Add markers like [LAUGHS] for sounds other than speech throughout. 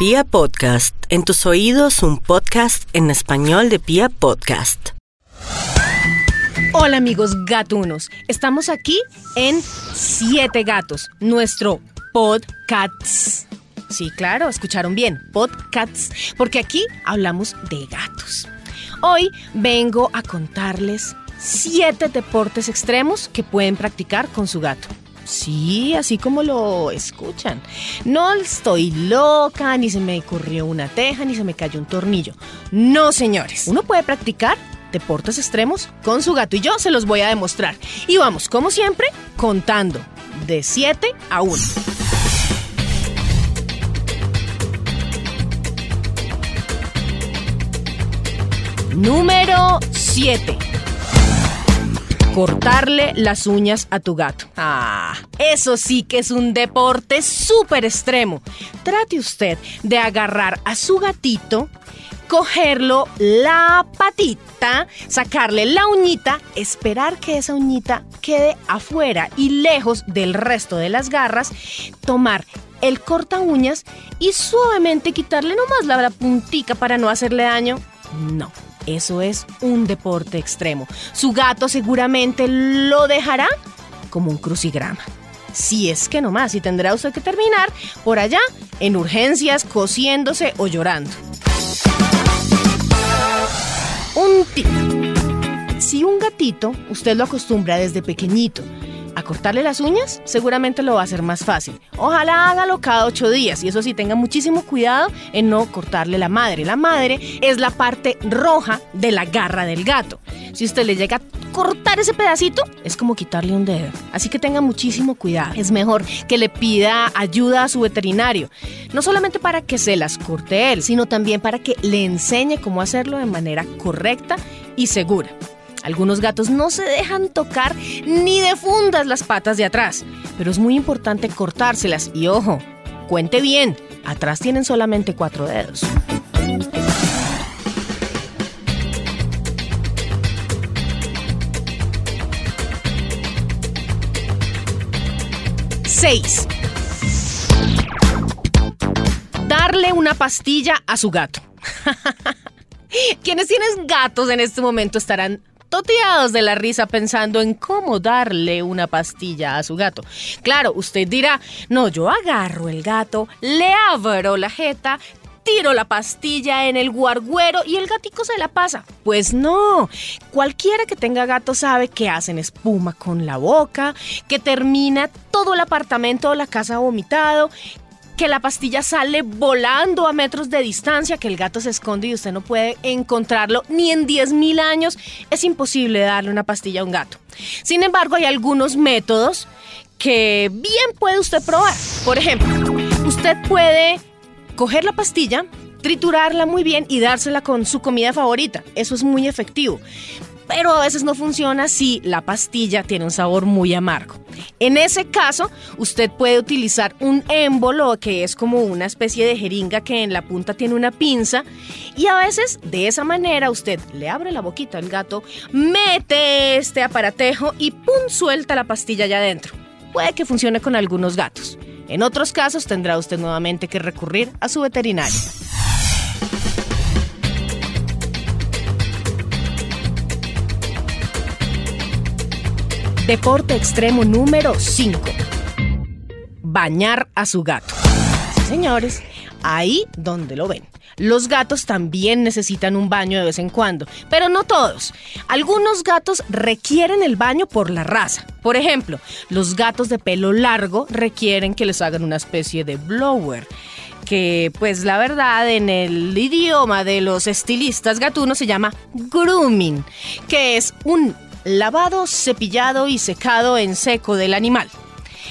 Pia Podcast, en tus oídos un podcast en español de Pia Podcast. Hola amigos gatunos, estamos aquí en Siete Gatos, nuestro podcast. Sí, claro, escucharon bien, podcasts, porque aquí hablamos de gatos. Hoy vengo a contarles siete deportes extremos que pueden practicar con su gato. Sí, así como lo escuchan. No estoy loca, ni se me ocurrió una teja, ni se me cayó un tornillo. No, señores. Uno puede practicar deportes extremos con su gato y yo se los voy a demostrar. Y vamos, como siempre, contando de 7 a 1. Número 7. Cortarle las uñas a tu gato. Ah, eso sí que es un deporte súper extremo. Trate usted de agarrar a su gatito, cogerlo la patita, sacarle la uñita, esperar que esa uñita quede afuera y lejos del resto de las garras, tomar el corta uñas y suavemente quitarle nomás la, puntica para no hacerle daño. No. Eso es un deporte extremo. Su gato seguramente lo dejará como un crucigrama. Si es que nomás, y tendrá usted que terminar por allá en urgencias, cosiéndose o llorando. Un tip. Si un gatito usted lo acostumbra desde pequeñito cortarle las uñas, seguramente lo va a hacer más fácil. Ojalá hágalo cada ocho días y eso sí, tenga muchísimo cuidado en no cortarle la madre. La madre es la parte roja de la garra del gato. Si usted le llega a cortar ese pedacito, es como quitarle un dedo. Así que tenga muchísimo cuidado. Es mejor que le pida ayuda a su veterinario. No solamente para que se las corte él, sino también para que le enseñe cómo hacerlo de manera correcta y segura. Algunos gatos no se dejan tocar ni de fundas las patas de atrás, pero es muy importante cortárselas y ojo, cuente bien, atrás tienen solamente cuatro dedos. Seis. Darle una pastilla a su gato. [LAUGHS] Quienes tienen gatos en este momento estarán toteados de la risa pensando en cómo darle una pastilla a su gato. Claro, usted dirá, no, yo agarro el gato, le abro la jeta, tiro la pastilla en el guarguero y el gatico se la pasa. Pues no, cualquiera que tenga gato sabe que hacen espuma con la boca, que termina todo el apartamento o la casa vomitado, que la pastilla sale volando a metros de distancia, que el gato se esconde y usted no puede encontrarlo ni en 10.000 años, es imposible darle una pastilla a un gato. Sin embargo, hay algunos métodos que bien puede usted probar. Por ejemplo, usted puede coger la pastilla, triturarla muy bien y dársela con su comida favorita. Eso es muy efectivo pero a veces no funciona si la pastilla tiene un sabor muy amargo. En ese caso, usted puede utilizar un émbolo, que es como una especie de jeringa que en la punta tiene una pinza, y a veces de esa manera usted le abre la boquita al gato, mete este aparatejo y ¡pum! suelta la pastilla allá adentro. Puede que funcione con algunos gatos. En otros casos tendrá usted nuevamente que recurrir a su veterinario. Deporte extremo número 5. Bañar a su gato. Sí, señores, ahí donde lo ven. Los gatos también necesitan un baño de vez en cuando, pero no todos. Algunos gatos requieren el baño por la raza. Por ejemplo, los gatos de pelo largo requieren que les hagan una especie de blower que pues la verdad en el idioma de los estilistas gatunos se llama grooming, que es un lavado, cepillado y secado en seco del animal.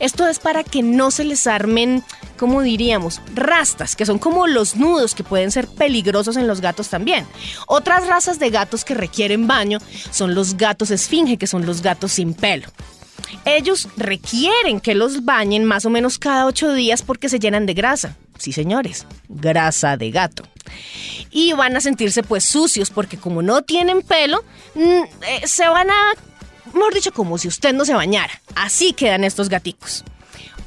Esto es para que no se les armen, como diríamos, rastas, que son como los nudos que pueden ser peligrosos en los gatos también. Otras razas de gatos que requieren baño son los gatos esfinge, que son los gatos sin pelo. Ellos requieren que los bañen más o menos cada ocho días porque se llenan de grasa. Sí, señores, grasa de gato y van a sentirse pues sucios porque como no tienen pelo, mm, eh, se van a, mejor dicho, como si usted no se bañara. Así quedan estos gaticos.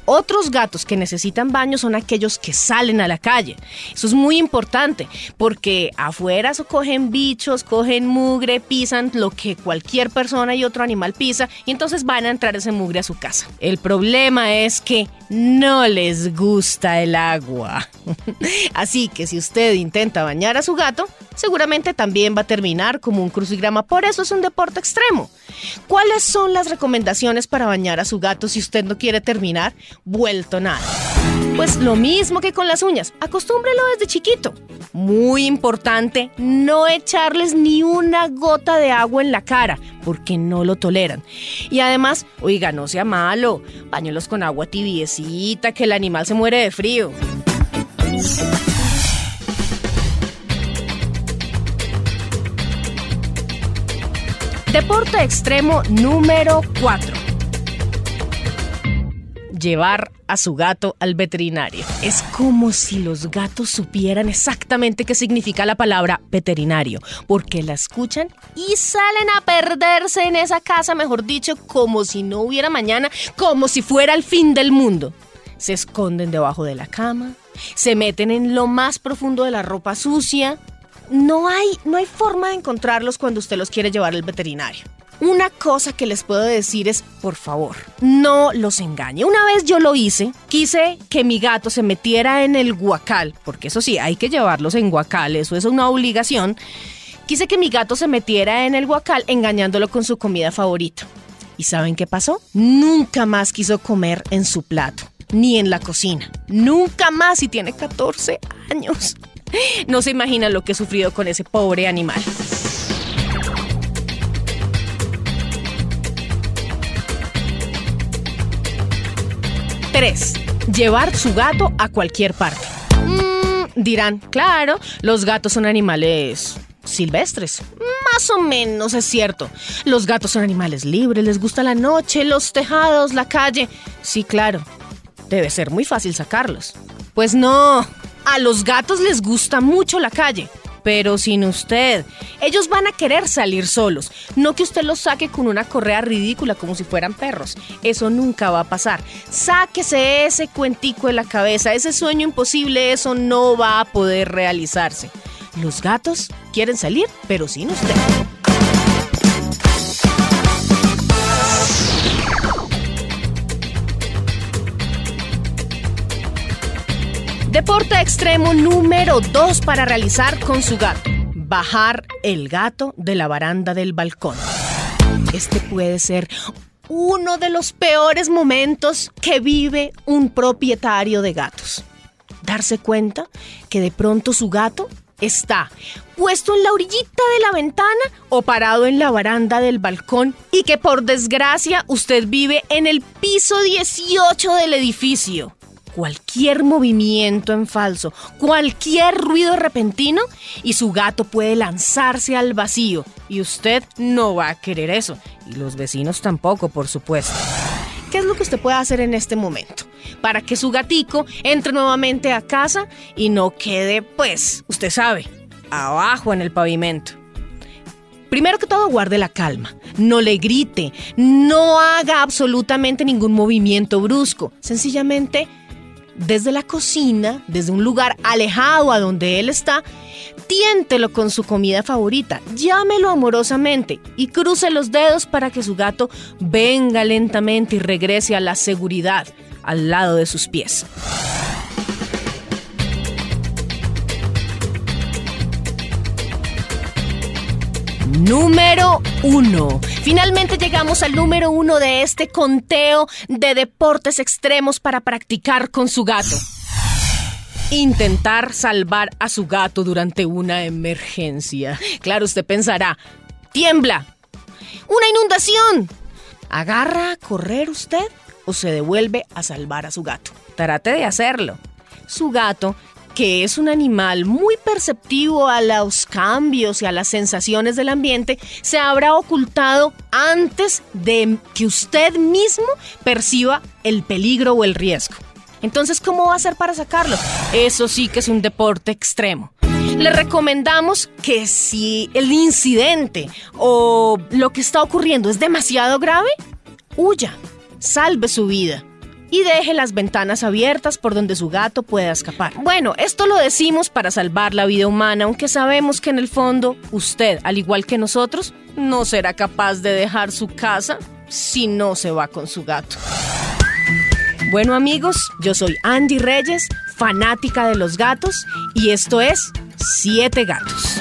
Otros gatos que necesitan baño son aquellos que salen a la calle. Eso es muy importante porque afuera cogen bichos, cogen mugre, pisan lo que cualquier persona y otro animal pisa y entonces van a entrar ese mugre a su casa. El problema es que no les gusta el agua. [LAUGHS] Así que si usted intenta bañar a su gato, seguramente también va a terminar como un crucigrama. Por eso es un deporte extremo. ¿Cuáles son las recomendaciones para bañar a su gato si usted no quiere terminar vuelto nada? Pues lo mismo que con las uñas, acostúmbrelo desde chiquito. Muy importante, no echarles ni una gota de agua en la cara, porque no lo toleran. Y además, oiga, no sea malo, bañelos con agua tibiecita, que el animal se muere de frío. Deporte extremo número 4. Llevar a su gato al veterinario. Es como si los gatos supieran exactamente qué significa la palabra veterinario, porque la escuchan y salen a perderse en esa casa, mejor dicho, como si no hubiera mañana, como si fuera el fin del mundo. Se esconden debajo de la cama, se meten en lo más profundo de la ropa sucia, no hay, no hay forma de encontrarlos cuando usted los quiere llevar al veterinario. Una cosa que les puedo decir es, por favor, no los engañe. Una vez yo lo hice, quise que mi gato se metiera en el guacal, porque eso sí, hay que llevarlos en guacal, eso es una obligación. Quise que mi gato se metiera en el guacal engañándolo con su comida favorita. ¿Y saben qué pasó? Nunca más quiso comer en su plato, ni en la cocina. Nunca más y tiene 14 años. [LAUGHS] No se imagina lo que he sufrido con ese pobre animal. Tres. Llevar su gato a cualquier parte. Mm, dirán, claro, los gatos son animales silvestres. Más o menos es cierto. Los gatos son animales libres, les gusta la noche, los tejados, la calle. Sí, claro. Debe ser muy fácil sacarlos. Pues no, a los gatos les gusta mucho la calle, pero sin usted. Ellos van a querer salir solos, no que usted los saque con una correa ridícula como si fueran perros. Eso nunca va a pasar. Sáquese ese cuentico de la cabeza, ese sueño imposible, eso no va a poder realizarse. Los gatos quieren salir, pero sin usted. Deporte extremo número 2 para realizar con su gato. Bajar el gato de la baranda del balcón. Este puede ser uno de los peores momentos que vive un propietario de gatos. Darse cuenta que de pronto su gato está puesto en la orillita de la ventana o parado en la baranda del balcón y que por desgracia usted vive en el piso 18 del edificio cualquier movimiento en falso, cualquier ruido repentino y su gato puede lanzarse al vacío y usted no va a querer eso y los vecinos tampoco, por supuesto. ¿Qué es lo que usted puede hacer en este momento? Para que su gatico entre nuevamente a casa y no quede, pues, usted sabe, abajo en el pavimento. Primero que todo, guarde la calma. No le grite. No haga absolutamente ningún movimiento brusco. Sencillamente desde la cocina, desde un lugar alejado a donde él está, tiéntelo con su comida favorita, llámelo amorosamente y cruce los dedos para que su gato venga lentamente y regrese a la seguridad al lado de sus pies. Número 1. Finalmente llegamos al número 1 de este conteo de deportes extremos para practicar con su gato. Intentar salvar a su gato durante una emergencia. Claro, usted pensará, tiembla, una inundación. ¿Agarra a correr usted o se devuelve a salvar a su gato? Trate de hacerlo. Su gato que es un animal muy perceptivo a los cambios y a las sensaciones del ambiente, se habrá ocultado antes de que usted mismo perciba el peligro o el riesgo. Entonces, ¿cómo va a hacer para sacarlo? Eso sí que es un deporte extremo. Le recomendamos que si el incidente o lo que está ocurriendo es demasiado grave, huya, salve su vida. Y deje las ventanas abiertas por donde su gato pueda escapar. Bueno, esto lo decimos para salvar la vida humana, aunque sabemos que en el fondo usted, al igual que nosotros, no será capaz de dejar su casa si no se va con su gato. Bueno amigos, yo soy Andy Reyes, fanática de los gatos, y esto es Siete Gatos.